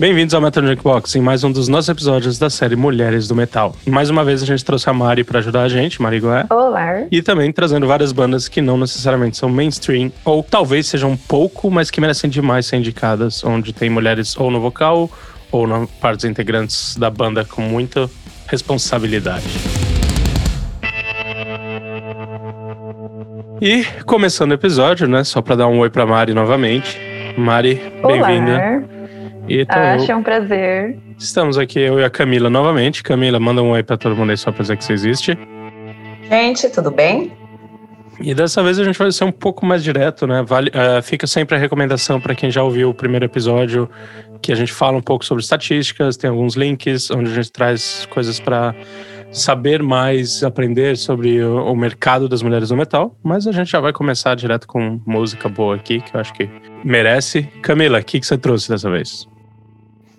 Bem-vindos ao Metal Jukebox, em mais um dos nossos episódios da série Mulheres do Metal. Mais uma vez a gente trouxe a Mari para ajudar a gente, Mari Goé. Olá. E também trazendo várias bandas que não necessariamente são mainstream, ou talvez sejam um pouco, mas que merecem demais ser indicadas, onde tem mulheres ou no vocal, ou na partes integrantes da banda com muita responsabilidade. E começando o episódio, né, só para dar um oi para Mari novamente. Mari, bem-vinda. E Acho um prazer. Estamos aqui, eu e a Camila novamente. Camila, manda um oi pra todo mundo aí só pra dizer que você existe. Gente, tudo bem? E dessa vez a gente vai ser um pouco mais direto, né? Vale, uh, fica sempre a recomendação para quem já ouviu o primeiro episódio, que a gente fala um pouco sobre estatísticas, tem alguns links onde a gente traz coisas para saber mais, aprender sobre o, o, mercado das mulheres do metal. Mas a gente já vai começar direto com música boa aqui, que eu acho que merece. Camila, o que, que você trouxe dessa vez?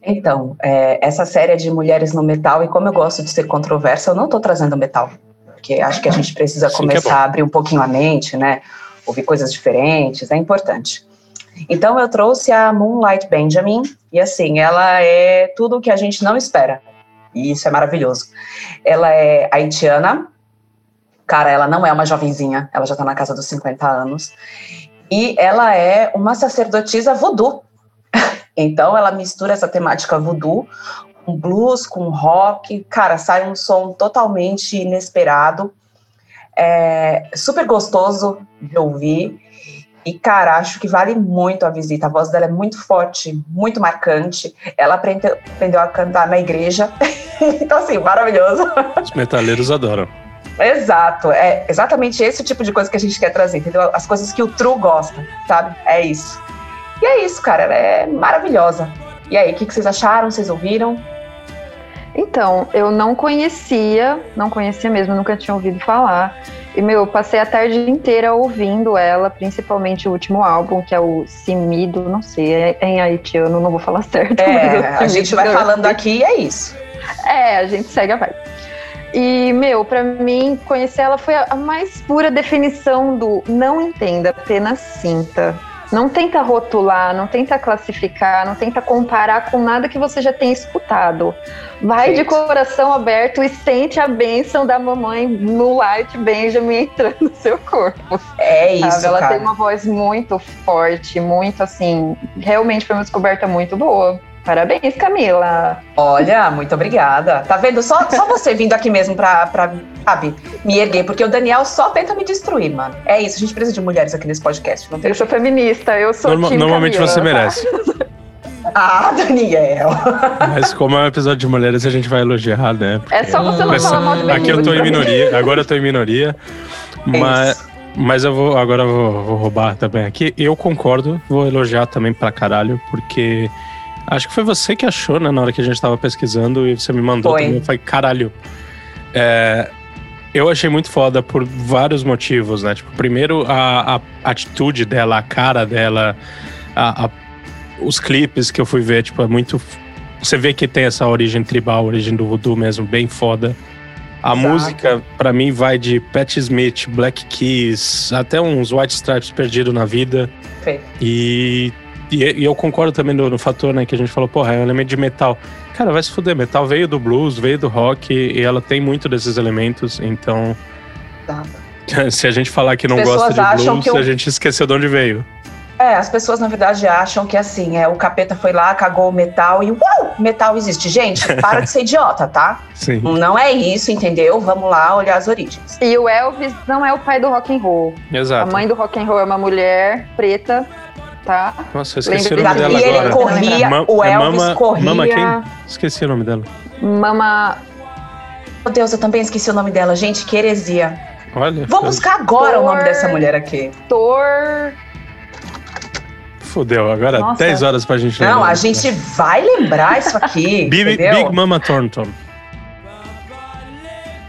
Então, é, essa série é de mulheres no metal, e como eu gosto de ser controversa, eu não estou trazendo metal, porque acho que a gente precisa Sim, é começar é a abrir um pouquinho a mente, né? Ouvir coisas diferentes, é importante. Então, eu trouxe a Moonlight Benjamin, e assim, ela é tudo o que a gente não espera, e isso é maravilhoso. Ela é haitiana, cara, ela não é uma jovenzinha, ela já está na casa dos 50 anos, e ela é uma sacerdotisa voodoo. Então ela mistura essa temática voodoo com blues, com rock, cara, sai um som totalmente inesperado, é super gostoso de ouvir. E, cara, acho que vale muito a visita. A voz dela é muito forte, muito marcante. Ela aprendeu, aprendeu a cantar na igreja. então, assim, maravilhoso. Os metaleiros adoram. Exato, é exatamente esse tipo de coisa que a gente quer trazer, entendeu? As coisas que o True gosta, sabe? É isso. E é isso, cara, ela é maravilhosa. E aí, o que, que vocês acharam? Vocês ouviram? Então, eu não conhecia, não conhecia mesmo, nunca tinha ouvido falar. E, meu, eu passei a tarde inteira ouvindo ela, principalmente o último álbum, que é o Simido, não sei, é, é em haitiano, não vou falar certo. É, a gente vai falando aqui e é isso. É, a gente segue a vibe. E, meu, para mim, conhecer ela foi a mais pura definição do não entenda, apenas sinta. Não tenta rotular, não tenta classificar, não tenta comparar com nada que você já tenha escutado. Vai de coração aberto e sente a bênção da mamãe no Light Benjamin entrando no seu corpo. É isso. Sabe? Ela cara. tem uma voz muito forte, muito assim. Realmente foi uma descoberta muito boa. Parabéns, Camila. Olha, muito obrigada. Tá vendo? Só, só você vindo aqui mesmo pra, pra, sabe, me erguer, porque o Daniel só tenta me destruir, mano. É isso, a gente precisa de mulheres aqui nesse podcast. Não tem eu sou feminista, eu sou Norma, Normalmente Camila, você tá? merece. Ah, Daniel. Mas como é um episódio de mulheres, a gente vai elogiar, né? Porque... É só você não falar mal de Aqui eu tô em minoria, agora eu tô em minoria. Mas, mas eu vou, agora eu vou, vou roubar também aqui. Eu concordo, vou elogiar também pra caralho, porque Acho que foi você que achou, né, na hora que a gente tava pesquisando e você me mandou foi. também. Eu falei, caralho. É, eu achei muito foda por vários motivos, né? Tipo, primeiro, a, a atitude dela, a cara dela, a, a, os clipes que eu fui ver, tipo, é muito. Você vê que tem essa origem tribal, origem do voodoo mesmo, bem foda. A Exato. música, para mim, vai de Pat Smith, Black Keys, até uns White Stripes perdido na vida. Sim. E e, e, eu concordo também no, no, fator, né, que a gente falou, porra, é um elemento de metal. Cara, vai se fuder, metal veio do blues, veio do rock, e ela tem muito desses elementos, então. Tá. Se a gente falar que não gosta de blues, eu... a gente esqueceu de onde veio. É, as pessoas na verdade acham que assim, é, o capeta foi lá, cagou o metal e uau, metal existe. Gente, para de ser idiota, tá? Sim. Não é isso, entendeu? Vamos lá olhar as origens. E o Elvis não é o pai do rock and roll. Exato. A mãe do rock and roll é uma mulher preta tá? Nossa, eu esqueci Lembra o nome dela e agora. ele corria, Ma o é Elvis Mama, corria... Mama quem? Esqueci o nome dela. Mama... Meu Deus, eu também esqueci o nome dela. Gente, que heresia. Olha. Vou buscar agora Thor... o nome dessa mulher aqui. Thor... Fudeu, agora Nossa. 10 horas pra gente lembrar. Não, a gente vai lembrar isso aqui. Big, Big Mama Thornton.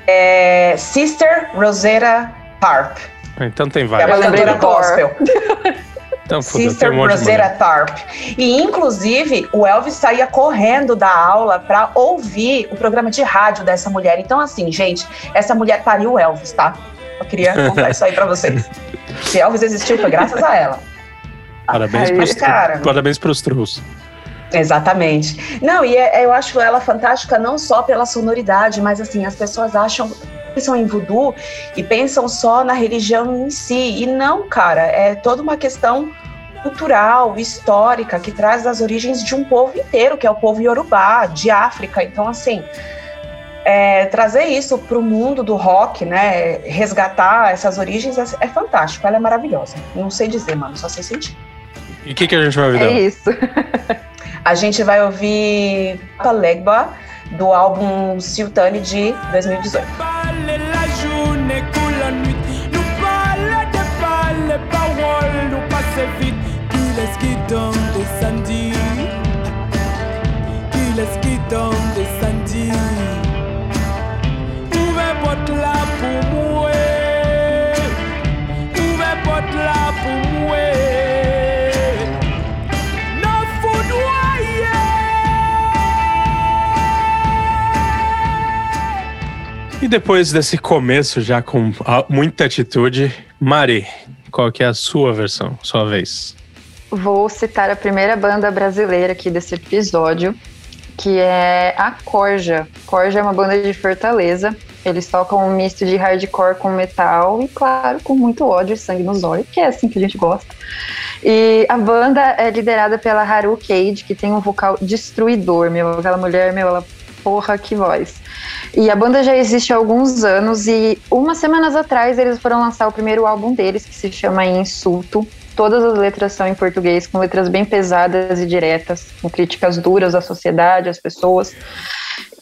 É, Sister Rosetta Tarp. Então tem várias. É uma cantora gospel. Então, Sister Rosetta Tharp. E, inclusive, o Elvis saía correndo da aula para ouvir o programa de rádio dessa mulher. Então, assim, gente, essa mulher pariu o Elvis, tá? Eu queria contar isso aí para vocês. Se Elvis existiu, foi graças a ela. Parabéns, aí, pros, cara. parabéns pros trus. Exatamente. Não, e é, eu acho ela fantástica não só pela sonoridade, mas assim, as pessoas acham pensam em voodoo e pensam só na religião em si. E não, cara, é toda uma questão cultural, histórica, que traz as origens de um povo inteiro, que é o povo iorubá, de África. Então, assim, é, trazer isso para o mundo do rock, né, resgatar essas origens é, é, fantástico, ela é maravilhosa. Não sei dizer, mano, só sei sentir. E o que, que a gente vai ouvir? É isso. a gente vai ouvir Palegba, do álbum Sultane de 2018. E depois desse começo já com muita atitude, Mari, qual que é a sua versão, sua vez? Vou citar a primeira banda brasileira aqui desse episódio, que é a Corja. Corja é uma banda de Fortaleza. Eles tocam um misto de hardcore com metal e, claro, com muito ódio e sangue nos olhos, que é assim que a gente gosta. E a banda é liderada pela Haru Cage, que tem um vocal destruidor, meu. Aquela mulher, meu, ela porra, que voz. E a banda já existe há alguns anos e umas semanas atrás eles foram lançar o primeiro álbum deles, que se chama Insulto. Todas as letras são em português, com letras bem pesadas e diretas, com críticas duras à sociedade, às pessoas.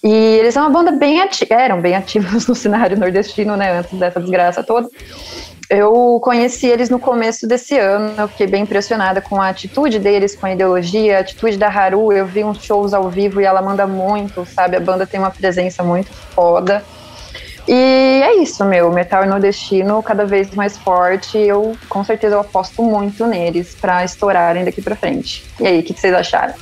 E eles são uma banda bem ativa, eram bem ativos no cenário nordestino, né, antes dessa desgraça toda. Eu conheci eles no começo desse ano, eu fiquei bem impressionada com a atitude deles, com a ideologia, a atitude da Haru. Eu vi uns shows ao vivo e ela manda muito, sabe? A banda tem uma presença muito foda. E é isso, meu. Metal nordestino cada vez mais forte. Eu com certeza eu aposto muito neles para estourarem daqui para frente. E aí, o que, que vocês acharam?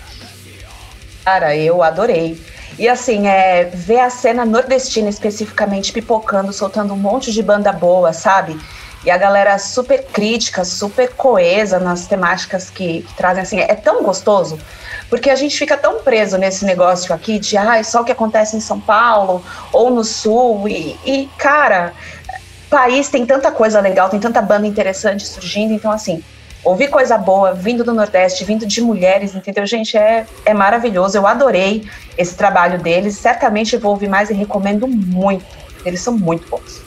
Cara, eu adorei. E assim, é, ver a cena nordestina especificamente pipocando, soltando um monte de banda boa, sabe? E a galera super crítica, super coesa nas temáticas que, que trazem, assim, é tão gostoso, porque a gente fica tão preso nesse negócio aqui de, ah, só o que acontece em São Paulo ou no Sul, e, e cara, país tem tanta coisa legal, tem tanta banda interessante surgindo, então, assim, ouvir coisa boa vindo do Nordeste, vindo de mulheres, entendeu? Gente, é, é maravilhoso. Eu adorei esse trabalho deles. Certamente vou ouvir mais e recomendo muito. Eles são muito bons.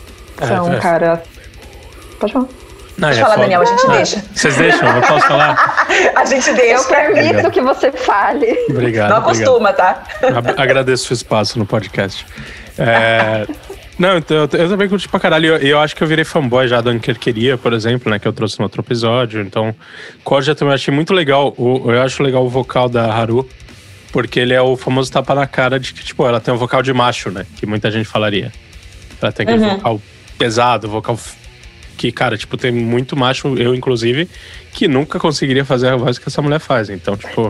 São, é, é. cara, Pode falar. Não, Pode é falar, foda. Daniel, a gente não, deixa. Vocês deixam? Eu posso falar? a gente deixa. Eu permito que você fale. Obrigado. Não acostuma, tá? Agradeço o espaço no podcast. É, não, então, eu, eu, também curti pra caralho. Eu, eu, acho que eu virei fanboy já da Ankerqueria, por exemplo, né? Que eu trouxe no outro episódio. Então, Corja também achei muito legal. O, eu acho legal o vocal da Haru. Porque ele é o famoso tapa na cara de que, tipo, ela tem um vocal de macho, né? Que muita gente falaria. Ela tem aquele uhum. vocal pesado, vocal que, cara, tipo, tem muito macho, eu inclusive, que nunca conseguiria fazer a voz que essa mulher faz. Então, tipo.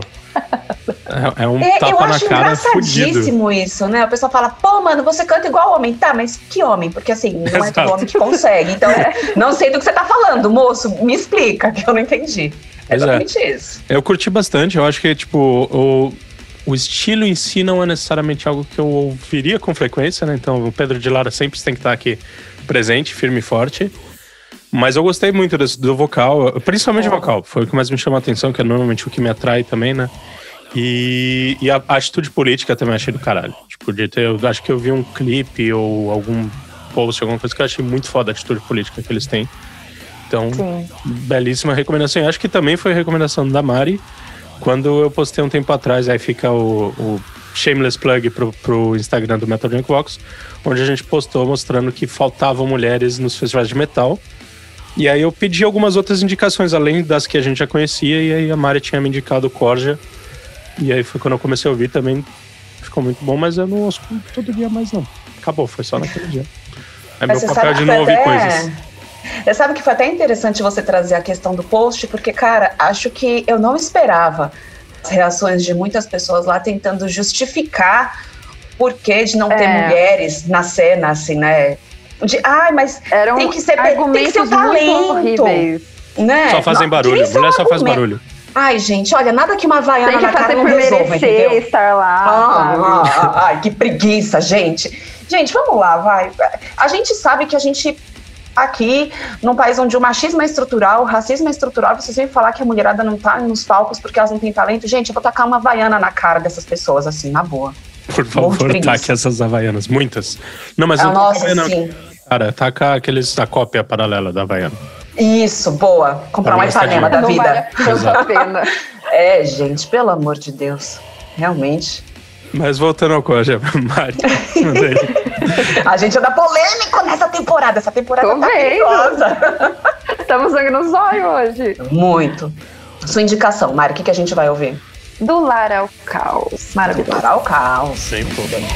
É, é um é, tapa na cara fudido. isso, né? O pessoal fala, pô, mano, você canta igual homem. Tá, mas que homem? Porque assim, não Exato. é todo homem que consegue. Então, é, não sei do que você tá falando, moço. Me explica, que eu não entendi. É exatamente é. isso. Eu curti bastante. Eu acho que, tipo, o, o estilo em si não é necessariamente algo que eu ouviria com frequência, né? Então, o Pedro de Lara sempre tem que estar aqui presente, firme e forte. Mas eu gostei muito desse, do vocal, principalmente o vocal. Foi o que mais me chamou a atenção, que é normalmente o que me atrai também, né? E, e a, a, atitude política também achei do caralho. Tipo, de ter, eu acho que eu vi um clipe ou algum post, alguma coisa que eu achei muito foda a atitude política que eles têm. Então, Sim. belíssima recomendação. E acho que também foi a recomendação da Mari, quando eu postei um tempo atrás, aí fica o, o shameless plug pro, pro Instagram do Metal Junkbox, onde a gente postou mostrando que faltavam mulheres nos festivais de metal. E aí eu pedi algumas outras indicações, além das que a gente já conhecia, e aí a Mari tinha me indicado o Corja. E aí foi quando eu comecei a ouvir também. Ficou muito bom, mas eu não ouço todo dia mais não. Acabou, foi só naquele dia. É mas meu papel de não ouvir até... coisas. Você sabe que foi até interessante você trazer a questão do post, porque, cara, acho que eu não esperava as reações de muitas pessoas lá tentando justificar o porquê de não é. ter mulheres na cena, assim, né? De, ai, ah, mas Eram tem que ser, tem que ser um talento. Né? Só fazem barulho. Mulher só faz barulho. Ai, gente, olha, nada que uma vaiana na cara não resolva, entendeu? estar lá. Ah, ah, ah, ai, que preguiça, gente. Gente, vamos lá, vai. A gente sabe que a gente aqui, num país onde o machismo é estrutural, o racismo é estrutural, vocês vêm falar que a mulherada não tá nos palcos porque elas não têm talento. Gente, eu vou tacar uma vaiana na cara dessas pessoas, assim, na boa. Por favor, taque essas havaianas. Muitas. Não, mas ah, não nossa, havaiana, sim. Cara, taca aqueles, a cópia paralela da havaiana. Isso, boa. Comprar uma Ipanema da vida. Vale a pena. É, gente, pelo amor de Deus. Realmente. Mas voltando ao Coja, Mari. a gente anda polêmico nessa temporada. Essa temporada Tô tá perigosa. Estamos sangue no zóio hoje. Muito. Sua indicação, Mari, o que, que a gente vai ouvir? Do Lar ao Caos. Maravilhoso. Lar ao Caos. Sempre. Bem.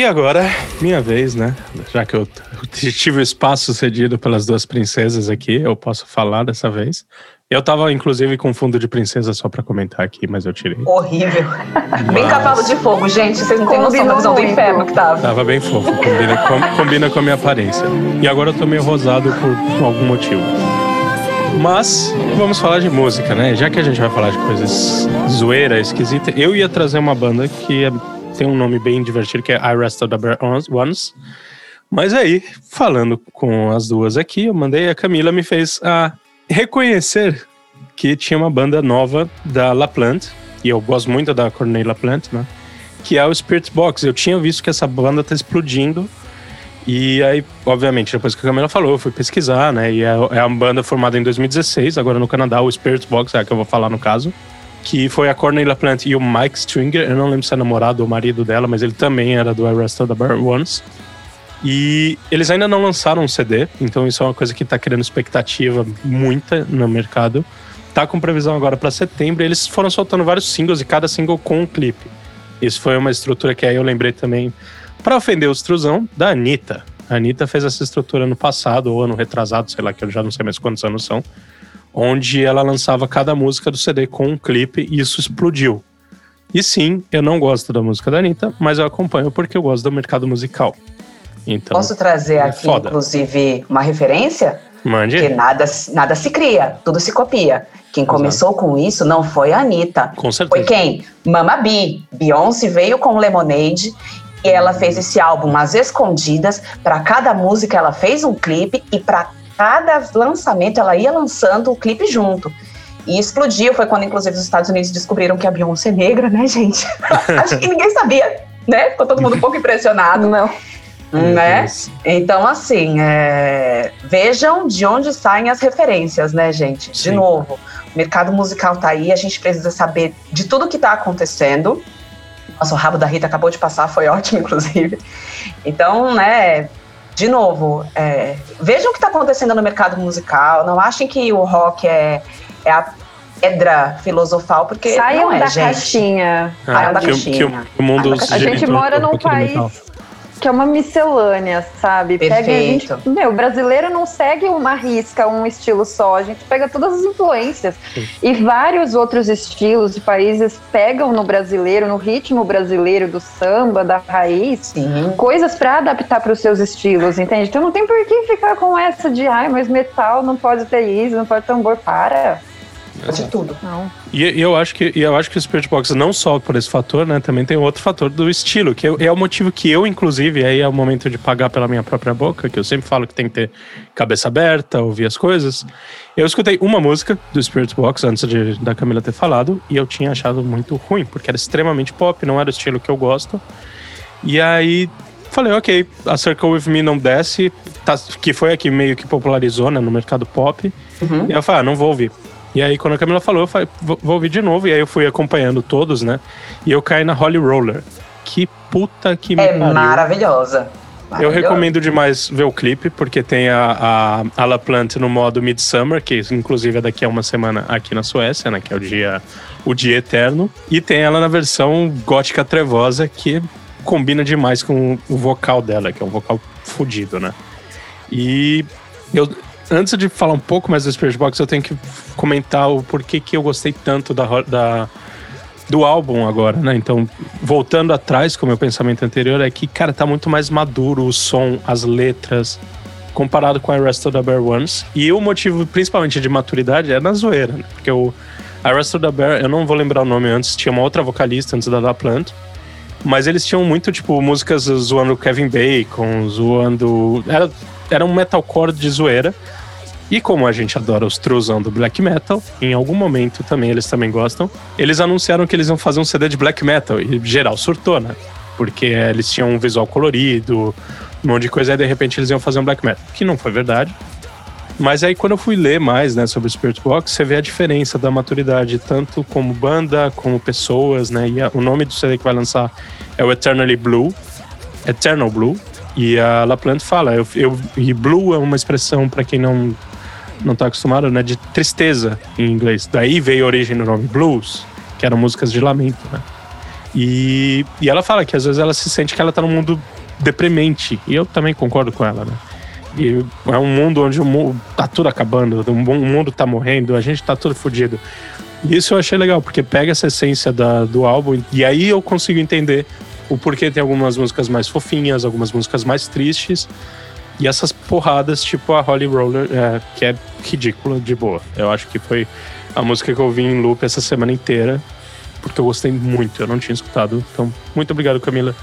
E agora, minha vez, né? Já que eu tive o espaço cedido pelas duas princesas aqui, eu posso falar dessa vez. Eu tava, inclusive, com fundo de princesa só pra comentar aqui, mas eu tirei. Horrível. Mas... Bem cavalo de fogo, gente. Vocês não têm noção da visão do inferno que tava. Tava bem fofo, combina com, combina com a minha aparência. E agora eu tô meio rosado por algum motivo. Mas vamos falar de música, né? Já que a gente vai falar de coisas zoeira, esquisita, eu ia trazer uma banda que é tem um nome bem divertido que é I Rest of the Ones. Mas aí, falando com as duas aqui, eu mandei a Camila me fez a reconhecer que tinha uma banda nova da La Plante, e eu gosto muito da Corneille La Plante, né? Que é o Spirit Box. Eu tinha visto que essa banda tá explodindo. E aí, obviamente, depois que a Camila falou, eu fui pesquisar, né? E é, é uma banda formada em 2016, agora no Canadá, o Spirit Box, é a que eu vou falar no caso que foi a Cornelia Plant e o Mike Stringer. Eu não lembro se é namorado ou marido dela, mas ele também era do Arrested Ones. E eles ainda não lançaram um CD, então isso é uma coisa que tá criando expectativa muita no mercado. Tá com previsão agora para setembro. E eles foram soltando vários singles e cada single com um clipe. Isso foi uma estrutura que aí eu lembrei também para ofender o extrusão da Anitta. A Anitta fez essa estrutura no passado, ou ano retrasado, sei lá, que eu já não sei mais quantos anos são onde ela lançava cada música do CD com um clipe e isso explodiu. E sim, eu não gosto da música da Anitta, mas eu acompanho porque eu gosto do mercado musical. Então, Posso trazer é aqui, foda. inclusive, uma referência? Mande. Que nada, nada se cria, tudo se copia. Quem Exato. começou com isso não foi a Anitta. Com certeza. Foi quem? Mama B. Beyoncé veio com Lemonade e ela fez esse álbum às escondidas. Para cada música ela fez um clipe e para cada lançamento ela ia lançando o clipe junto. E explodiu, foi quando inclusive os Estados Unidos descobriram que a Beyoncé é negra, né, gente? Acho que ninguém sabia, né? Ficou todo mundo um pouco impressionado. Não. Né? Então, assim, é... vejam de onde saem as referências, né, gente? De Sim. novo, o mercado musical tá aí, a gente precisa saber de tudo que tá acontecendo. Nossa, o rabo da Rita acabou de passar, foi ótimo, inclusive. Então, né, de novo, é, vejam o que está acontecendo no mercado musical. Não achem que o rock é, é a pedra filosofal, porque Saiam não é, da gente. caixinha. Saiam da caixinha. Que, o mundo a gente mora num país que é uma miscelânea, sabe? Perfeito. Pega a gente, meu, o brasileiro não segue uma risca, um estilo só, a gente pega todas as influências. Sim. E vários outros estilos de países pegam no brasileiro, no ritmo brasileiro do samba, da raiz, Sim. coisas para adaptar para os seus estilos, entende? Então não tem por que ficar com essa de, ai, mas metal não pode ter isso, não pode tambor, para de tudo. Não. E, e, eu acho que e eu acho que o Spirit Box não só por esse fator, né? Também tem outro fator do estilo, que é, é o motivo que eu, inclusive, aí é o momento de pagar pela minha própria boca, que eu sempre falo que tem que ter cabeça aberta, ouvir as coisas. Eu escutei uma música do Spirit Box antes de, da Camila ter falado, e eu tinha achado muito ruim, porque era extremamente pop, não era o estilo que eu gosto. E aí falei, ok, a Circle With Me não desce, tá, que foi a que meio que popularizou né, no mercado pop. Uhum. E eu falei, ah, não vou ouvir. E aí, quando a Camila falou, eu falei, vou, ouvir de novo. E aí eu fui acompanhando todos, né? E eu caí na Holly Roller. Que puta que me É maravilhosa. Eu recomendo demais ver o clipe, porque tem a, a, a La Plante no modo Midsummer, que inclusive é daqui a uma semana aqui na Suécia, né? Que é o dia, o dia eterno. E tem ela na versão gótica trevosa, que combina demais com o vocal dela, que é um vocal fodido, né? E eu, antes de falar um pouco mais do Spirit Box, eu tenho que comentar o porquê que eu gostei tanto da, da do álbum agora, né? Então, voltando atrás com o meu pensamento anterior, é que, cara, tá muito mais maduro o som, as letras, comparado com a Rest of the Bear Ones. E o motivo, principalmente de maturidade, é na zoeira, né? Porque o Rest of the Bear, eu não vou lembrar o nome antes, tinha uma outra vocalista antes da Da Plant. Mas eles tinham muito, tipo, músicas zoando Kevin Bacon, zoando. Era, era um metalcore de zoeira. E como a gente adora os truzão do black metal, em algum momento também eles também gostam, eles anunciaram que eles iam fazer um CD de black metal e geral surtou, né? Porque eles tinham um visual colorido, um monte de coisa, e de repente eles iam fazer um black metal, que não foi verdade. Mas aí quando eu fui ler mais, né, sobre o Spirit Box, você vê a diferença da maturidade, tanto como banda, como pessoas, né? E a, o nome do CD que vai lançar é o Eternally Blue, Eternal Blue. E a La Plante fala, eu, eu, e blue é uma expressão para quem não não tá acostumado, né? De tristeza em inglês. Daí veio a origem do nome blues, que eram músicas de lamento, né? E, e ela fala que às vezes ela se sente que ela tá num mundo deprimente. E eu também concordo com ela, né? E é um mundo onde o mundo tá tudo acabando, o mundo tá morrendo, a gente tá tudo fodido. E isso eu achei legal, porque pega essa essência da, do álbum e aí eu consigo entender o porquê tem algumas músicas mais fofinhas, algumas músicas mais tristes. E essas porradas, tipo a Holly Roller, é, que é ridícula de boa. Eu acho que foi a música que eu vi em loop essa semana inteira, porque eu gostei muito, eu não tinha escutado. Então, muito obrigado, Camila,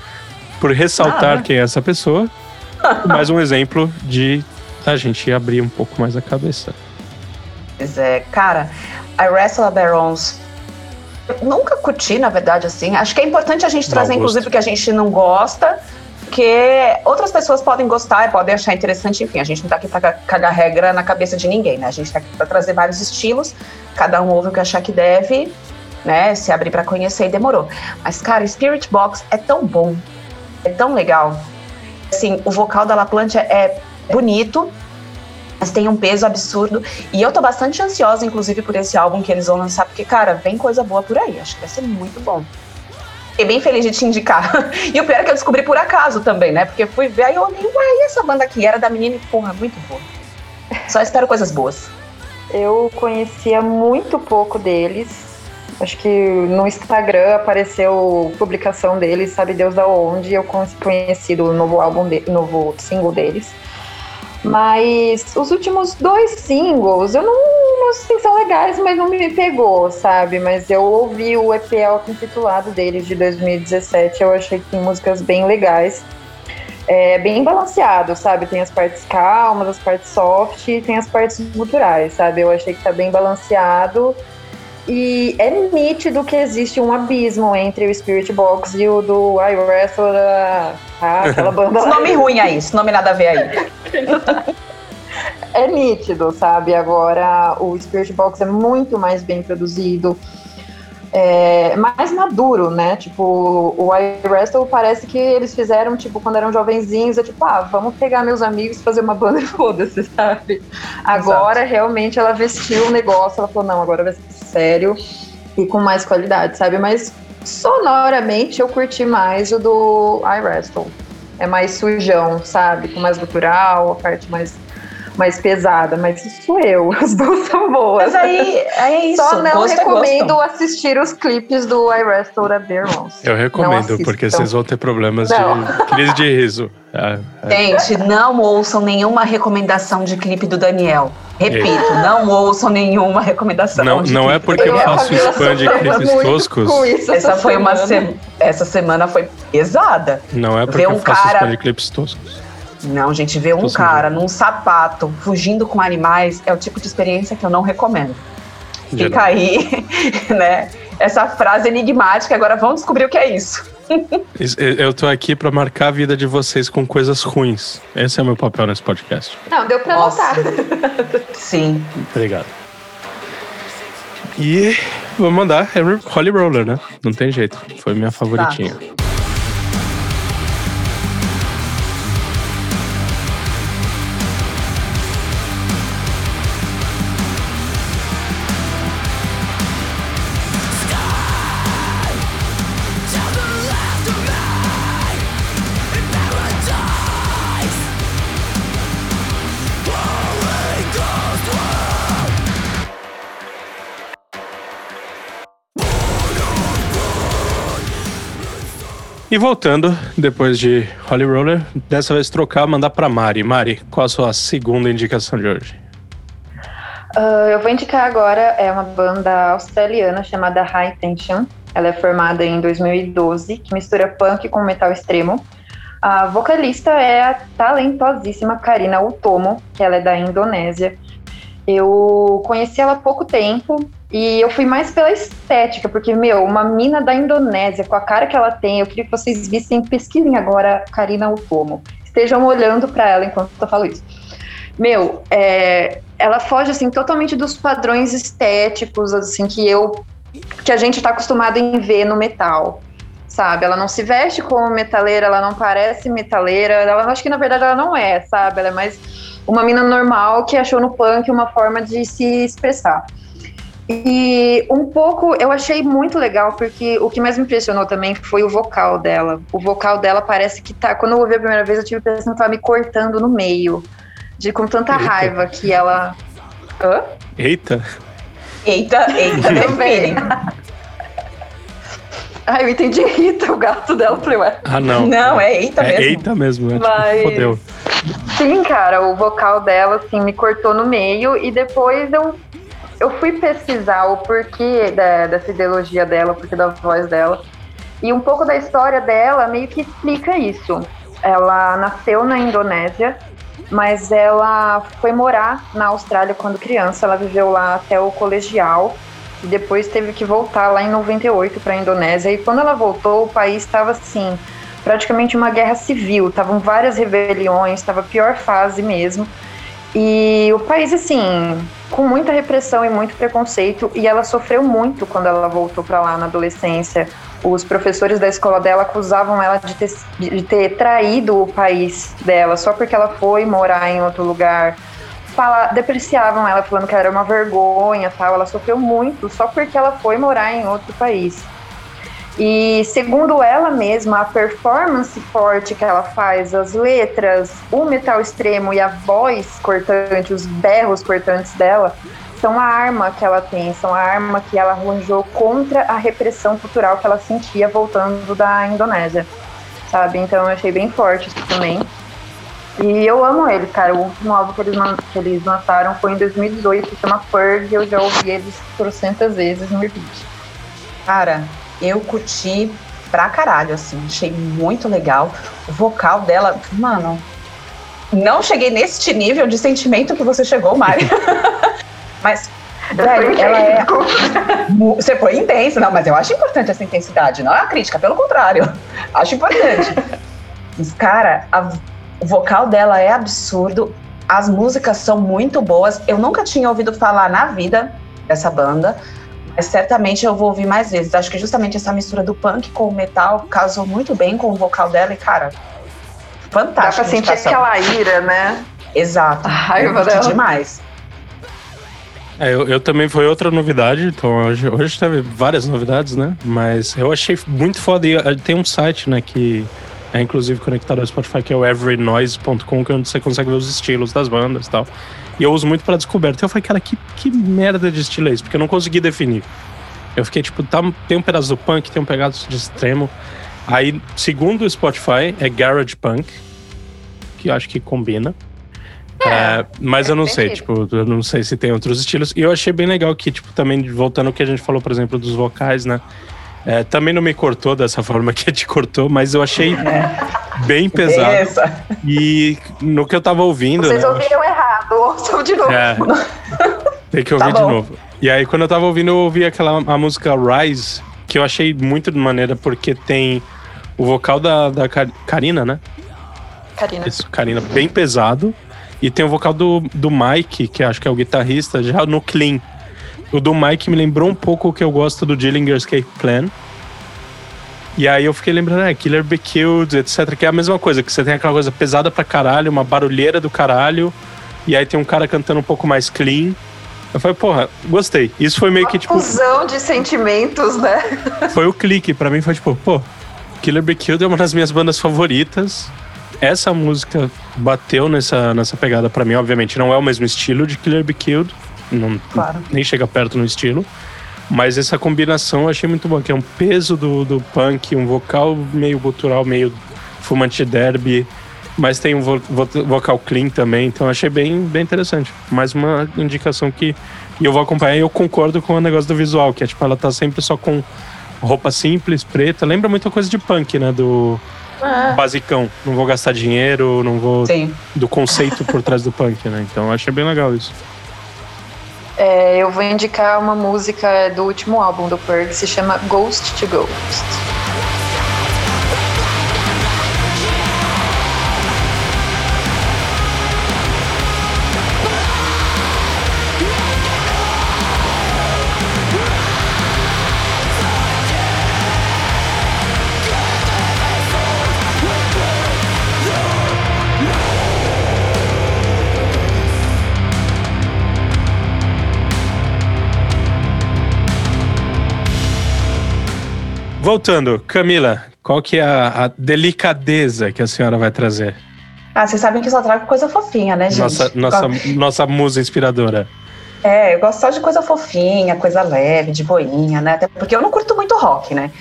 por ressaltar ah, quem é essa pessoa. mais um exemplo de a gente abrir um pouco mais a cabeça. Pois é, cara, I Wrestle Barons nunca curti, na verdade, assim. Acho que é importante a gente trazer, inclusive, o que a gente não gosta porque outras pessoas podem gostar e podem achar interessante, enfim, a gente não tá aqui para cagar regra na cabeça de ninguém, né? A gente tá aqui para trazer vários estilos, cada um ouve o que achar que deve, né? Se abrir para conhecer e demorou. Mas, cara, Spirit Box é tão bom, é tão legal. Assim, o vocal da La Plante é bonito, mas tem um peso absurdo. E eu tô bastante ansiosa, inclusive, por esse álbum que eles vão lançar, porque, cara, vem coisa boa por aí. Acho que vai ser muito bom. Fiquei bem feliz de te indicar. E o pior é que eu descobri por acaso também, né? Porque fui ver, aí eu olhei, e essa banda aqui? Era da menina e, porra, muito boa. Só espero coisas boas. Eu conhecia muito pouco deles. Acho que no Instagram apareceu publicação deles, sabe Deus da onde. Eu conheci o novo álbum, de, novo single deles. Mas os últimos dois singles, eu não, não sei, são legais, mas não me pegou, sabe? Mas eu ouvi o EP auto-intitulado deles de 2017, eu achei que tem músicas bem legais. É bem balanceado, sabe? Tem as partes calmas, as partes soft e tem as partes culturais, sabe? Eu achei que tá bem balanceado. E é nítido que existe um abismo entre o Spirit Box e o do I Wrestle, da, ah, aquela banda. Esse nome ruim aí, esse nome nada a ver aí. é nítido, sabe? Agora o Spirit Box é muito mais bem produzido é, mais maduro, né? Tipo, o I Wrestle parece que eles fizeram, tipo, quando eram jovenzinhos, é tipo, ah, vamos pegar meus amigos fazer uma banda e foda-se, sabe? Agora, Exato. realmente, ela vestiu o negócio, ela falou, não, agora vai ser sério e com mais qualidade, sabe? Mas sonoramente eu curti mais o do I Wrestle. É mais sujão, sabe? Com mais gutural, a parte mais mais pesada, mas isso sou eu. As duas são boas. Mas aí, aí é isso. Só não gosto recomendo assistir os clipes do I Wrestle a Bear Eu recomendo, porque vocês vão ter problemas não. de crise de riso. É, é. Gente, não ouçam nenhuma recomendação de clipe do Daniel. Repito, é. não ouçam nenhuma recomendação. Não, não é porque eu, eu faço spam de clipes toscos. essa, essa foi semana. uma se... essa semana foi pesada. Não é porque um eu faço cara... spam de clipes toscos. Não, gente, ver um cara num sapato fugindo com animais é o tipo de experiência que eu não recomendo. Fica aí, né? Essa frase enigmática, agora vamos descobrir o que é isso. Eu tô aqui para marcar a vida de vocês com coisas ruins. Esse é o meu papel nesse podcast. Não, deu pra notar. Sim. Obrigado. E vou mandar Holly Roller, né? Não tem jeito. Foi minha favoritinha. Tá. E voltando, depois de Holly Roller, dessa vez trocar, mandar para Mari. Mari, qual a sua segunda indicação de hoje? Uh, eu vou indicar agora é uma banda australiana chamada High Tension. Ela é formada em 2012, que mistura punk com metal extremo. A vocalista é a talentosíssima Karina Utomo, que ela é da Indonésia. Eu conheci ela há pouco tempo e eu fui mais pela estética, porque, meu, uma mina da Indonésia, com a cara que ela tem, eu queria que vocês vissem, pesquisem agora Karina Utomo. Estejam olhando para ela enquanto eu falo isso. Meu, é, ela foge, assim, totalmente dos padrões estéticos, assim, que eu... que a gente está acostumado em ver no metal sabe? Ela não se veste como metaleira, ela não parece metaleira, ela acho que na verdade ela não é, sabe? Ela é mais uma mina normal que achou no punk uma forma de se expressar. E um pouco eu achei muito legal, porque o que mais me impressionou também foi o vocal dela. O vocal dela parece que tá. Quando eu ouvi a primeira vez, eu tive a impressão que tava me cortando no meio. De com tanta eita. raiva que ela. Hã? Eita! Eita, eita, também. Ah, eu entendi Rita, o gato dela. Falei, ué. Ah, não. Não, é Eita é mesmo. Eita mesmo, é, Mas... tipo, fodeu. Sim, cara, o vocal dela, assim, me cortou no meio e depois eu, eu fui pesquisar o porquê da, ideologia dela, o porquê da voz dela. E um pouco da história dela meio que explica isso. Ela nasceu na Indonésia, mas ela foi morar na Austrália quando criança. Ela viveu lá até o colegial e depois teve que voltar lá em 98 para a Indonésia. E quando ela voltou, o país estava assim, praticamente uma guerra civil, estavam várias rebeliões, estava a pior fase mesmo. E o país, assim, com muita repressão e muito preconceito, e ela sofreu muito quando ela voltou para lá na adolescência. Os professores da escola dela acusavam ela de ter, de ter traído o país dela só porque ela foi morar em outro lugar fala, depreciavam ela, falando que era uma vergonha, tal. Ela sofreu muito só porque ela foi morar em outro país. E segundo ela mesma, a performance forte que ela faz, as letras, o metal extremo e a voz cortante, os berros cortantes dela, são a arma que ela tem, são a arma que ela arranjou contra a repressão cultural que ela sentia voltando da Indonésia, sabe? Então eu achei bem forte isso também. E eu amo eles, cara. O último álbum que eles, que lançaram foi em 2018, se chama Purge, eu já ouvi eles trocentas vezes no repeat. Cara, eu curti pra caralho, assim. Achei muito legal. O vocal dela, mano, não cheguei nesse nível de sentimento que você chegou, Mari. mas, velho, ela é. Você foi intensa, não, mas eu acho importante essa intensidade, não é a crítica, pelo contrário. Acho importante. Mas, cara, a o vocal dela é absurdo, as músicas são muito boas. Eu nunca tinha ouvido falar na vida dessa banda, certamente eu vou ouvir mais vezes. Acho que justamente essa mistura do punk com o metal casou muito bem com o vocal dela e, cara, fantástico. Dá pra sentir aquela ira, né? Exato. Ai, eu dela. demais. É, eu, eu, também foi outra novidade, então hoje, hoje teve várias novidades, né? Mas eu achei muito foda. E eh, tem um site, né, que é inclusive conectado ao Spotify, que é o everynoise.com, que é onde você consegue ver os estilos das bandas e tal. E eu uso muito para descoberta. Eu falei, cara, que, que merda de estilo é esse? Porque eu não consegui definir. Eu fiquei tipo, tá, tem um pedaço do punk, tem um pedaço de extremo. Aí, segundo o Spotify, é garage punk, que eu acho que combina. É, é, mas eu não sei, tipo, eu não sei se tem outros estilos. E eu achei bem legal que, tipo, também voltando ao que a gente falou, por exemplo, dos vocais, né? É, também não me cortou dessa forma que te cortou, mas eu achei bem pesado. Essa. E no que eu tava ouvindo. Vocês né, ouviram errado, ouçam de novo. É, tem que ouvir tá de novo. E aí, quando eu tava ouvindo, eu ouvi aquela a música Rise, que eu achei muito de maneira, porque tem o vocal da, da Karina, né? Karina. Isso, Karina, bem pesado. E tem o vocal do, do Mike, que acho que é o guitarrista, já no clean. O do Mike me lembrou um pouco o que eu gosto do Dillinger Escape Plan. E aí eu fiquei lembrando, é, Killer Be Killed, etc. Que é a mesma coisa, que você tem aquela coisa pesada pra caralho, uma barulheira do caralho. E aí tem um cara cantando um pouco mais clean. Eu falei, porra, gostei. Isso foi meio uma que tipo. Fusão de sentimentos, né? Foi o clique. Pra mim foi tipo, pô, Killer Be Killed é uma das minhas bandas favoritas. Essa música bateu nessa, nessa pegada para mim. Obviamente, não é o mesmo estilo de Killer Be Killed não, claro. nem chega perto no estilo. Mas essa combinação eu achei muito boa, que é um peso do, do punk, um vocal meio gutural, meio fumante derby, mas tem um vo vo vocal clean também, então achei bem, bem interessante. Mais uma indicação que eu vou acompanhar e eu concordo com o negócio do visual, que é tipo, ela tá sempre só com roupa simples, preta. Lembra muita coisa de punk, né? Do ah. basicão. Não vou gastar dinheiro, não vou. Sim. Do conceito por trás do punk, né? Então achei bem legal isso. É, eu vou indicar uma música do último álbum do Purge, se chama Ghost to Ghost. Voltando, Camila, qual que é a, a, delicadeza que a senhora vai trazer? Ah, vocês sabem que eu só trago coisa fofinha, né, gente? Nossa, nossa, nossa musa inspiradora. É, eu gosto só de coisa fofinha, coisa leve, de boinha, né? Até porque eu não curto muito rock, né?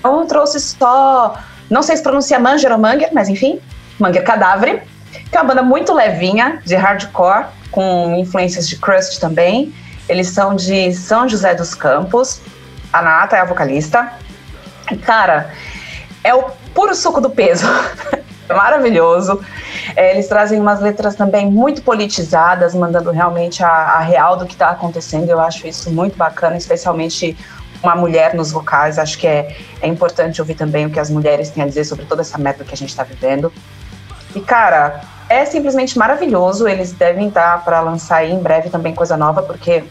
Então eu trouxe só, não sei se pronuncia Manger ou Manger, mas enfim, Manger Cadáver, que é uma banda muito levinha, de hardcore, com influências de crust também. Eles são de São José dos Campos. A Nata é a vocalista. Cara, é o puro suco do peso. é maravilhoso. É, eles trazem umas letras também muito politizadas, mandando realmente a, a real do que está acontecendo. Eu acho isso muito bacana, especialmente uma mulher nos vocais. Acho que é, é importante ouvir também o que as mulheres têm a dizer sobre toda essa merda que a gente está vivendo. E, cara, é simplesmente maravilhoso. Eles devem estar para lançar aí em breve também coisa nova, porque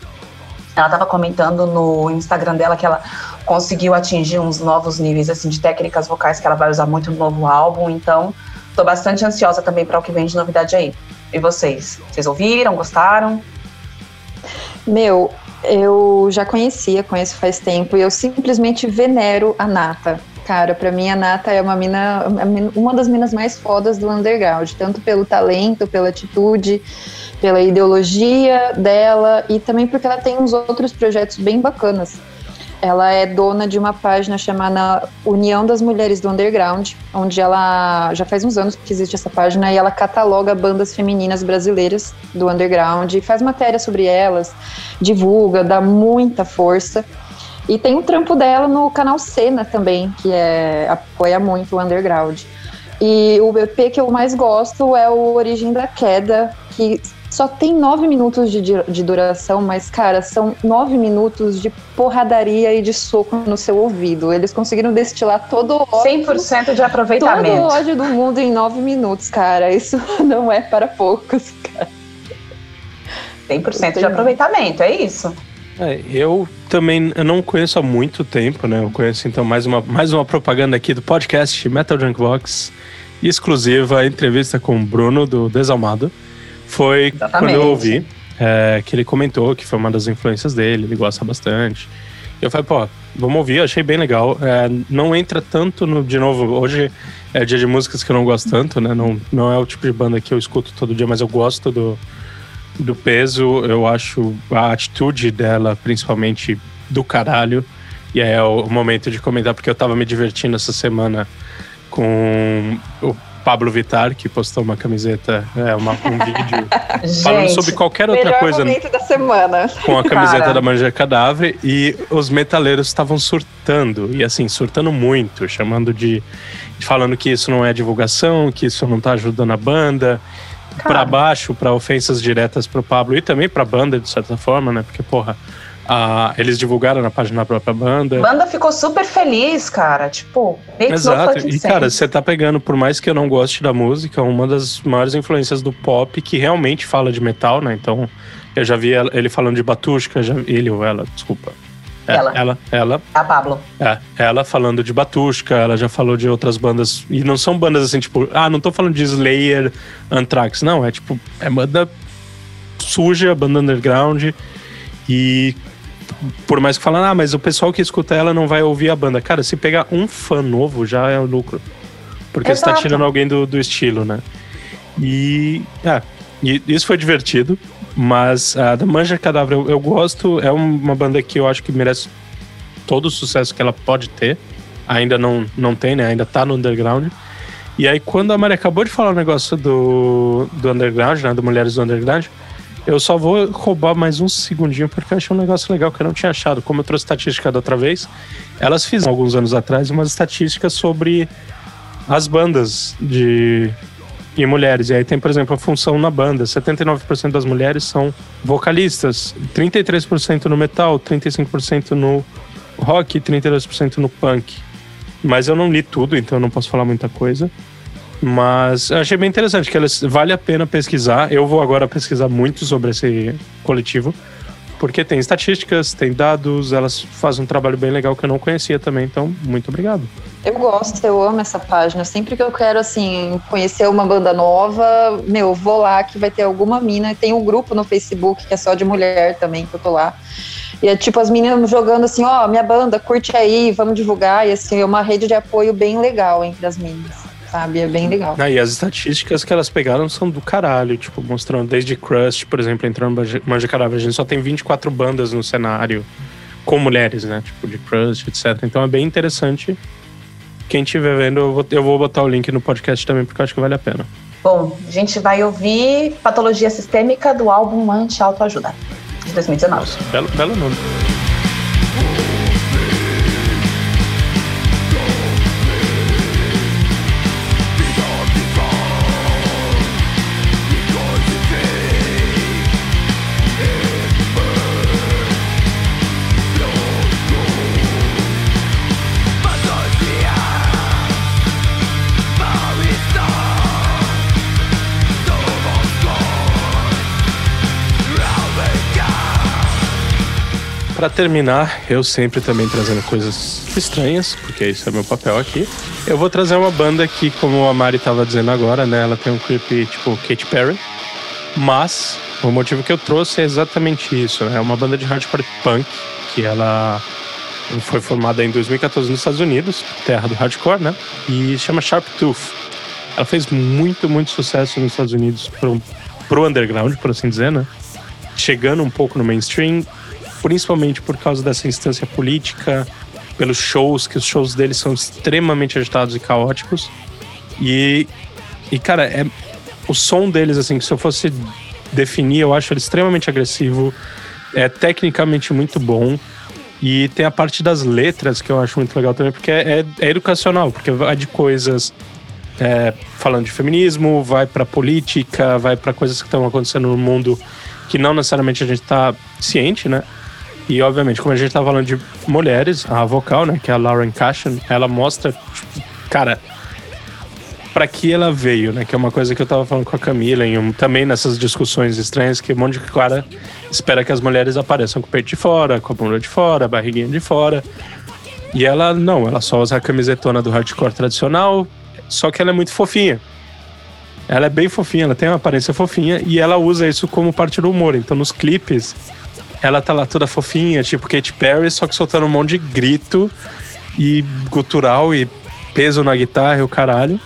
ela estava comentando no Instagram dela que ela conseguiu atingir uns novos níveis assim de técnicas vocais que ela vai usar muito no novo álbum. Então, estou bastante ansiosa também para o que vem de novidade aí. E vocês? Vocês ouviram? Gostaram? Meu, eu já conhecia, conheço faz tempo e eu simplesmente venero a Nata. Cara, para mim a Nata é uma mina, uma das minas mais fodas do underground, tanto pelo talento, pela atitude, pela ideologia dela e também porque ela tem uns outros projetos bem bacanas. Ela é dona de uma página chamada União das Mulheres do Underground, onde ela já faz uns anos que existe essa página e ela cataloga bandas femininas brasileiras do underground, faz matéria sobre elas, divulga, dá muita força. E tem o trampo dela no canal Cena também, que é, apoia muito o underground. E o EP que eu mais gosto é o Origem da Queda, que só tem nove minutos de, de duração, mas, cara, são nove minutos de porradaria e de soco no seu ouvido. Eles conseguiram destilar todo o ódio. 100% de aproveitamento. Todo o ódio do mundo em nove minutos, cara. Isso não é para poucos, cara. 100% de aproveitamento, é isso. É, eu também eu não conheço há muito tempo, né? Eu conheço então mais uma, mais uma propaganda aqui do podcast Metal Junk Box, exclusiva entrevista com o Bruno do Desalmado foi Exatamente. quando eu ouvi é, que ele comentou que foi uma das influências dele, ele gosta bastante. Eu falei, pô, vamos ouvir, achei bem legal. É, não entra tanto no. De novo, hoje é dia de músicas que eu não gosto tanto, né? Não, não é o tipo de banda que eu escuto todo dia, mas eu gosto do, do peso. Eu acho a atitude dela, principalmente, do caralho. E aí é o momento de comentar, porque eu tava me divertindo essa semana com o Pablo Vitar, que postou uma camiseta, é, uma, um vídeo Gente, falando sobre qualquer outra coisa. momento da semana. Com a camiseta da Manja Cadáver e os metaleiros estavam surtando, e assim, surtando muito, chamando de. falando que isso não é divulgação, que isso não tá ajudando a banda. Para baixo, para ofensas diretas pro Pablo e também pra banda, de certa forma, né? Porque, porra, ah, eles divulgaram na página da própria banda. A banda ficou super feliz, cara. Tipo, Exato. E, cara, você tá pegando, por mais que eu não goste da música, uma das maiores influências do pop que realmente fala de metal, né? Então, eu já vi ele falando de Batushka, já, ele ou ela, desculpa. É, ela. Ela. Ela. A Pablo. É, ela falando de Batushka, ela já falou de outras bandas. E não são bandas assim, tipo, ah, não tô falando de Slayer, Anthrax. Não, é tipo, é banda suja, banda underground. E por mais que falando, ah, mas o pessoal que escuta ela não vai ouvir a banda. Cara, se pegar um fã novo já é o lucro. Porque Exato. você tá tirando alguém do, do estilo, né? E, é, e isso foi divertido. Mas a da Manja Cadáver eu, eu, gosto, é uma banda que eu acho que merece todo o sucesso que ela pode ter. Ainda não, não tem, né? Ainda tá no underground. E aí, quando a Mari acabou de falar o negócio do, do underground, né? Do Mulheres do Underground, eu só vou roubar mais um segundinho porque eu achei um negócio legal que eu não tinha achado. Como eu trouxe estatística da outra vez, elas fizeram alguns anos atrás umas estatísticas sobre as bandas de e mulheres. E aí tem, por exemplo, a função na banda. 79% das mulheres são vocalistas, 33% no metal, 35% no rock e 32% no punk. Mas eu não li tudo, então eu não posso falar muita coisa. Mas eu achei bem interessante que elas vale a pena pesquisar. Eu vou agora pesquisar muito sobre esse coletivo, porque tem estatísticas, tem dados, elas fazem um trabalho bem legal que eu não conhecia também, então muito obrigado. Eu gosto, eu amo essa página. Sempre que eu quero, assim, conhecer uma banda nova, meu, vou lá que vai ter alguma mina. Tem um grupo no Facebook que é só de mulher também, que eu tô lá. E é tipo as meninas jogando assim, ó, oh, minha banda, curte aí, vamos divulgar. E assim, é uma rede de apoio bem legal entre as meninas sabe? É bem legal. Ah, e as estatísticas que elas pegaram são do caralho, tipo, mostrando desde Crust, por exemplo, entrando Manja Cadáver, a gente só tem 24 bandas no cenário com mulheres, né? Tipo, de Crust, etc. Então é bem interessante. Quem estiver vendo, eu vou, eu vou botar o link no podcast também, porque eu acho que vale a pena. Bom, a gente vai ouvir Patologia Sistêmica do álbum Anti-Autoajuda, de 2019. Nossa, belo, belo nome. Para terminar, eu sempre também trazendo coisas estranhas, porque isso é meu papel aqui. Eu vou trazer uma banda que, como a Mari estava dizendo agora, né? Ela tem um clipe tipo Katy Perry. Mas o motivo que eu trouxe é exatamente isso. Né? É uma banda de hardcore punk que ela foi formada em 2014 nos Estados Unidos, terra do hardcore, né? E chama Sharp Tooth. Ela fez muito, muito sucesso nos Estados Unidos pro, pro underground, por assim dizer, né? Chegando um pouco no mainstream, principalmente por causa dessa instância política, pelos shows, que os shows deles são extremamente agitados e caóticos. E, e cara, é, o som deles, assim, se eu fosse definir, eu acho ele extremamente agressivo, é tecnicamente muito bom. E tem a parte das letras que eu acho muito legal também, porque é, é, é educacional, porque vai de coisas é, falando de feminismo, vai para política, vai para coisas que estão acontecendo no mundo que não necessariamente a gente está ciente, né? E, obviamente, como a gente tá falando de mulheres, a vocal, né, que é a Lauren Cashin, ela mostra, tipo, cara, para que ela veio, né? Que é uma coisa que eu tava falando com a Camila, em um, também nessas discussões estranhas, que um monte de cara espera que as mulheres apareçam com o peito de fora, com a bunda de fora, a barriguinha de fora. E ela, não, ela só usa a camisetona do hardcore tradicional, só que ela é muito fofinha. Ela é bem fofinha, ela tem uma aparência fofinha e ela usa isso como parte do humor. Então, nos clipes, ela tá lá toda fofinha, tipo Katy Perry, só que soltando um monte de grito e gutural e peso na guitarra e o caralho.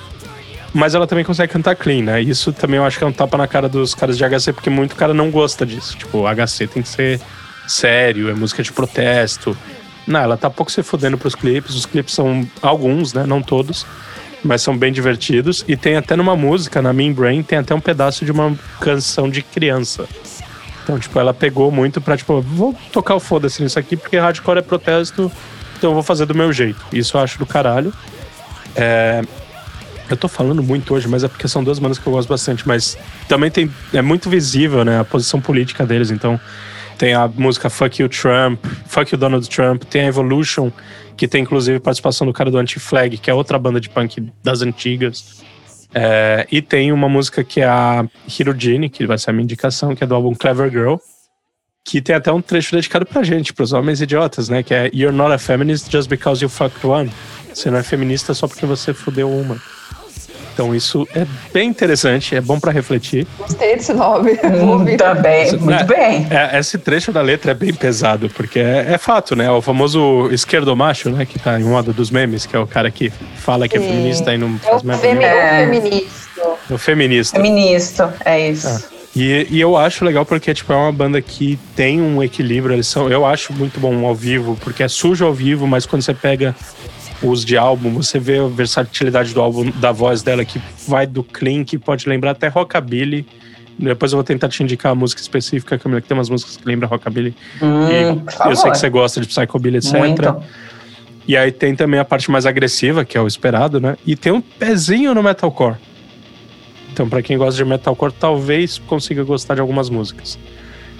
Mas ela também consegue cantar clean, né? Isso também eu acho que é um tapa na cara dos caras de HC, porque muito cara não gosta disso. Tipo, HC tem que ser sério, é música de protesto. Não, ela tá pouco se fodendo pros clipes. Os clipes são alguns, né? Não todos. Mas são bem divertidos. E tem até numa música, na Mean Brain, tem até um pedaço de uma canção de criança. Então, tipo, ela pegou muito pra, tipo, vou tocar o foda-se nisso aqui, porque hardcore é protesto, então eu vou fazer do meu jeito. Isso eu acho do caralho. É, eu tô falando muito hoje, mas é porque são duas bandas que eu gosto bastante, mas também tem. É muito visível, né, a posição política deles, então. Tem a música Fuck You Trump, Fuck You Donald Trump, tem a Evolution, que tem inclusive participação do cara do Anti-Flag, que é outra banda de punk das antigas. É, e tem uma música que é a Hirogene, que vai ser a minha indicação, que é do álbum Clever Girl, que tem até um trecho dedicado pra gente, pros homens idiotas, né? Que é You're not a feminist just because you fucked one. Você não é feminista só porque você fudeu uma. Então isso é bem interessante, é bom para refletir. Gostei desse nome. Muito bem, muito é, bem. É, esse trecho da letra é bem pesado, porque é, é, fato, né? O famoso esquerdomacho, né? Que tá em moda dos memes, que é o cara que fala que é feminista e não faz é merda. É o feminista. O feminista. Feminista, é isso. E, e, eu acho legal porque tipo, é uma banda que tem um equilíbrio. Eles são, eu acho muito bom ao vivo, porque é sujo ao vivo, mas quando você pega os de álbum, você vê a versatilidade do álbum, da voz dela, que vai do clean, que pode lembrar até rockabilly. Depois eu vou tentar te indicar a música específica, Camila, que tem umas músicas que lembram rockabilly. Hum, e eu sei que você gosta de psychobilly, etc. Muito. E aí tem também a parte mais agressiva, que é o esperado, né? E tem um pezinho no metalcore. Então, para quem gosta de metalcore, talvez consiga gostar de algumas músicas.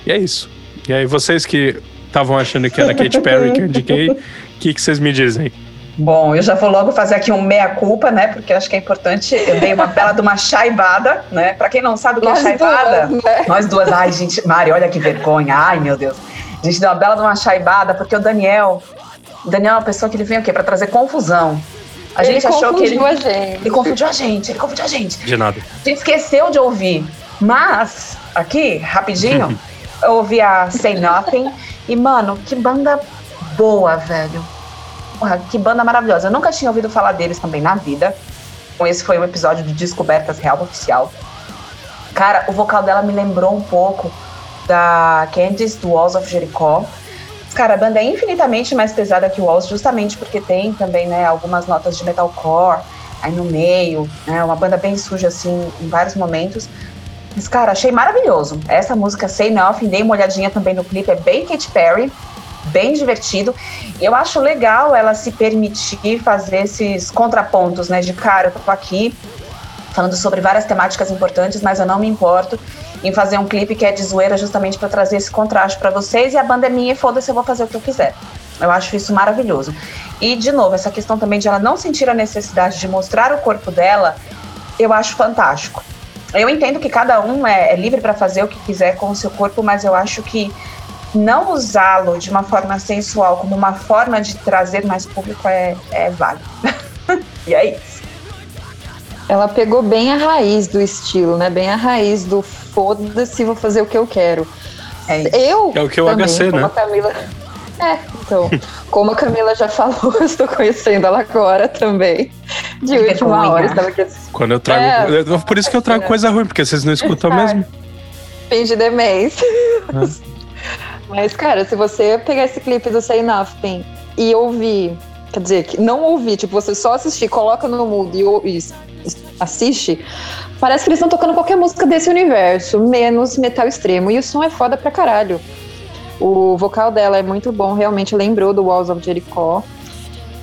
E é isso. E aí, vocês que estavam achando que era Katy Perry que eu indiquei, o que, que vocês me dizem? Bom, eu já vou logo fazer aqui um meia-culpa, né? Porque acho que é importante. Eu dei uma bela de uma chaibada, né? Pra quem não sabe o que é chaibada, duas, né? nós duas. Ai, gente, Mari, olha que vergonha. Ai, meu Deus. A gente deu uma bela de uma chaibada, porque o Daniel. O Daniel é uma pessoa que ele vem o quê? Pra trazer confusão. A ele gente achou que ele. A gente. Ele confundiu a gente, ele confundiu a gente. De nada. A gente esqueceu de ouvir. Mas, aqui, rapidinho, eu ouvi a Say Nothing. E, mano, que banda boa, velho. Porra, que banda maravilhosa. Eu nunca tinha ouvido falar deles também na vida. Com esse foi um episódio de Descobertas Real Oficial. Cara, o vocal dela me lembrou um pouco da Candice do Walls of Jericho. Cara, a banda é infinitamente mais pesada que o Walls, justamente porque tem também, né, algumas notas de metalcore aí no meio, né, uma banda bem suja, assim, em vários momentos. Mas, cara, achei maravilhoso. Essa música Say Nothing, dei uma olhadinha também no clipe, é bem Katy Perry, bem divertido. Eu acho legal ela se permitir fazer esses contrapontos, né, de cara, eu tô aqui falando sobre várias temáticas importantes, mas eu não me importo em fazer um clipe que é de zoeira justamente para trazer esse contraste para vocês e a banda é minha e foda-se, eu vou fazer o que eu quiser. Eu acho isso maravilhoso. E, de novo, essa questão também de ela não sentir a necessidade de mostrar o corpo dela, eu acho fantástico. Eu entendo que cada um é, é livre para fazer o que quiser com o seu corpo, mas eu acho que não usá-lo de uma forma sensual como uma forma de trazer mais público é, é válido. e é isso. Ela pegou bem a raiz do estilo, né? Bem a raiz do foda-se, vou fazer o que eu quero. É eu é o que o também, HC, né? Camila... É, então, como a Camila já falou, eu estou conhecendo ela agora também. De última hora. Estava aqui... Quando eu trago. É, por isso que eu trago é. coisa ruim, porque vocês não escutam é. mesmo. Fim de demência. É. Mas, cara, se você pegar esse clipe do Say Nothing e ouvir, quer dizer, não ouvir, tipo, você só assistir, coloca no mudo e, e assiste, parece que eles estão tocando qualquer música desse universo, menos metal extremo. E o som é foda pra caralho. O vocal dela é muito bom, realmente lembrou do Walls of Jericho.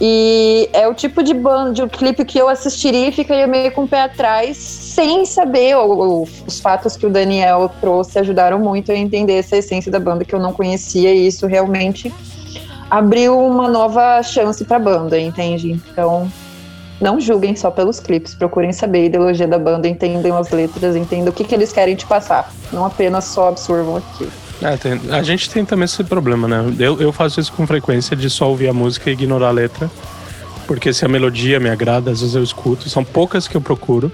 E é o tipo de banda, de um clipe que eu assistiria e ficaria meio com o pé atrás, sem saber. O, o, os fatos que o Daniel trouxe ajudaram muito a entender essa essência da banda que eu não conhecia, e isso realmente abriu uma nova chance pra banda, entende? Então, não julguem só pelos clipes, procurem saber a ideologia da banda, entendam as letras, entendam o que, que eles querem te passar. Não apenas só absorvam aquilo. É, tem, a gente tem também esse problema, né? Eu, eu faço isso com frequência de só ouvir a música e ignorar a letra. Porque se a melodia me agrada, às vezes eu escuto. São poucas que eu procuro.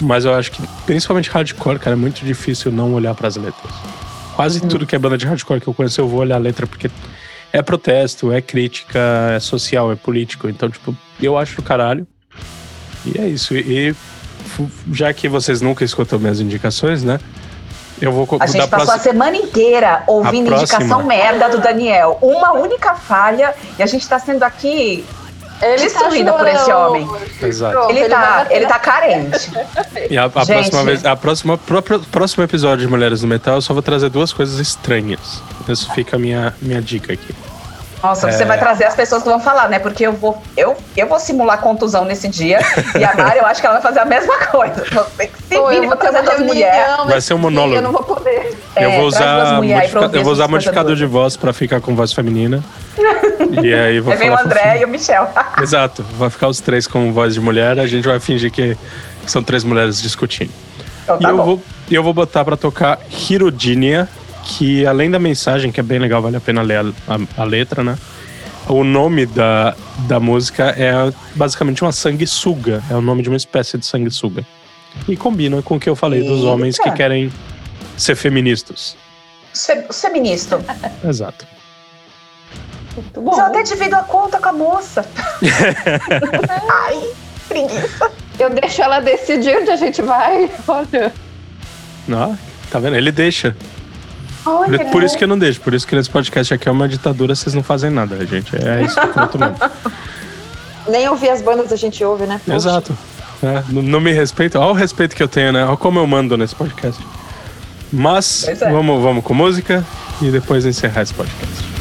Mas eu acho que, principalmente hardcore, cara, é muito difícil não olhar para as letras. Quase hum. tudo que é banda de hardcore que eu conheço, eu vou olhar a letra, porque é protesto, é crítica, é social, é político. Então, tipo, eu acho do caralho. E é isso. E já que vocês nunca escutam minhas indicações, né? Eu vou A gente passou próxima... a semana inteira ouvindo indicação merda do Daniel. Uma única falha e a gente tá sendo aqui ele destruída tá por esse homem. Exato. Ele, tá, ele tá carente. E a, a próxima vez, a próxima, próprio, próximo episódio de Mulheres no Metal, eu só vou trazer duas coisas estranhas. Isso fica a minha, minha dica aqui. Nossa, é... você vai trazer as pessoas que vão falar, né? Porque eu vou, eu, eu vou simular contusão nesse dia e a Mari, eu acho que ela vai fazer a mesma coisa. Você que se vire pra trazer das mulheres. Vai ser um monólogo. Eu não vou poder. Eu é, vou usar, modifica... eu vou usar modificador de voz pra ficar com voz feminina. e aí vou aí vem o André fofinho. e o Michel. Exato. Vai ficar os três com voz de mulher, a gente vai fingir que são três mulheres discutindo. Então, tá e eu vou, eu vou botar pra tocar Hirodinia que além da mensagem, que é bem legal, vale a pena ler a, a, a letra, né? O nome da, da música é basicamente uma sanguessuga. É o nome de uma espécie de sanguessuga. E combina com o que eu falei Eita. dos homens que querem ser feministas. Ser, feminista. Exato. Muito bom. Mas eu até divido a conta com a moça. Ai, preguiça. Eu deixo ela decidir onde a gente vai. Olha. Não, Tá vendo? Ele deixa. Olha, por isso que eu não deixo, por isso que nesse podcast aqui é uma ditadura, vocês não fazem nada, gente. É isso, pronto mesmo. Nem ouvir as bandas a gente ouve, né? Poxa. Exato. É, não me respeito. Olha o respeito que eu tenho, né? Olha como eu mando nesse podcast. Mas é. vamos, vamos com música e depois encerrar esse podcast.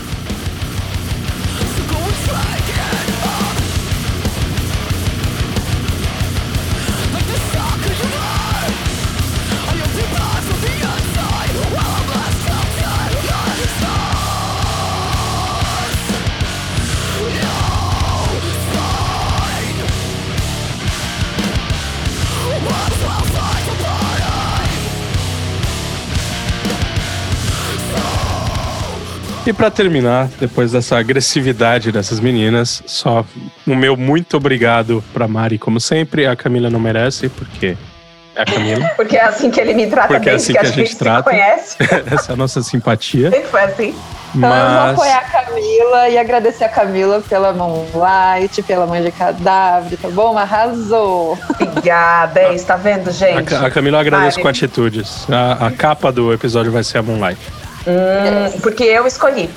E para terminar, depois dessa agressividade dessas meninas, só o meu muito obrigado para Mari, como sempre. A Camila não merece, porque é a Camila. Porque é assim que ele me trata Porque bem, é assim que a, a gente, gente trata. conhece. Essa é a nossa simpatia. Sempre foi assim. Então Mas... eu vou apoiar a Camila e agradecer a Camila pela Moonlight, pela mãe de cadáver, tá bom? Arrasou! Obrigada, é isso, tá vendo, gente? A, a Camila eu agradeço com atitudes. A, a capa do episódio vai ser a Moonlight. Hum, porque eu escolhi.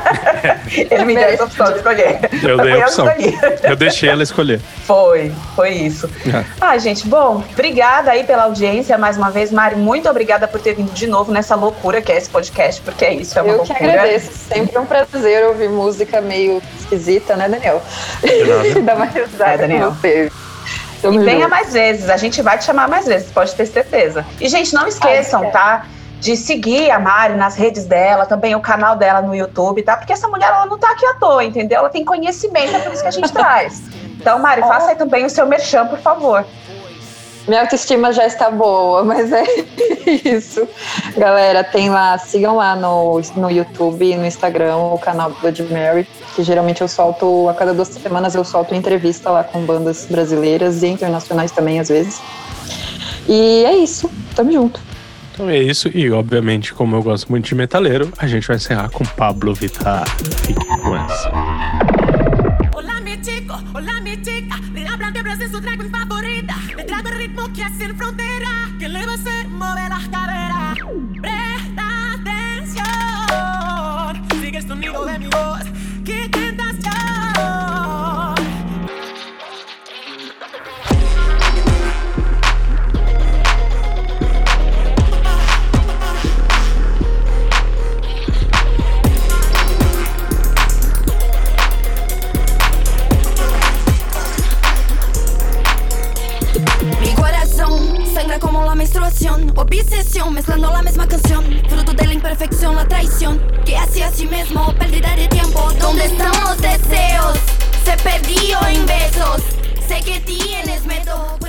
Ele me deu essa opção de escolher. Eu dei a opção. Eu, eu, deixei ela escolher. Foi, foi isso. É. Ah, gente, bom, obrigada aí pela audiência mais uma vez. Mari, muito obrigada por ter vindo de novo nessa loucura que é esse podcast, porque é isso, é uma eu loucura. Eu que agradeço. Sempre um prazer ouvir música meio esquisita, né, Daniel? Dá uma risada é, Daniel. você. e venha mais vezes, a gente vai te chamar mais vezes, pode ter certeza. E, gente, não esqueçam, Ai, tá? De seguir a Mari nas redes dela, também o canal dela no YouTube, tá? Porque essa mulher, ela não tá aqui à toa, entendeu? Ela tem conhecimento, é por isso que a gente traz. Então, Mari, faça aí também o seu merchan, por favor. Minha autoestima já está boa, mas é isso. Galera, tem lá, sigam lá no, no YouTube e no Instagram o canal Blood Mary, que geralmente eu solto, a cada duas semanas eu solto entrevista lá com bandas brasileiras e internacionais também, às vezes. E é isso, tamo junto. Então é isso, e obviamente, como eu gosto muito de metaleiro, a gente vai encerrar com Pablo Vittar. Fique com essa. Olá, mi chico, olá, mi chica. Le hablan de Brasil, su drag favorita. Le trago el ritmo que es sin frontera. Que le va a hacer mover las caderas. Presta atención. Sigue el sonido de mi voz. Menstruación Obsesión, mezclando la misma canción Fruto de la imperfección, la traición Que hace a sí mismo, pérdida de tiempo ¿Dónde están los deseos? Se perdió en besos Sé que tienes método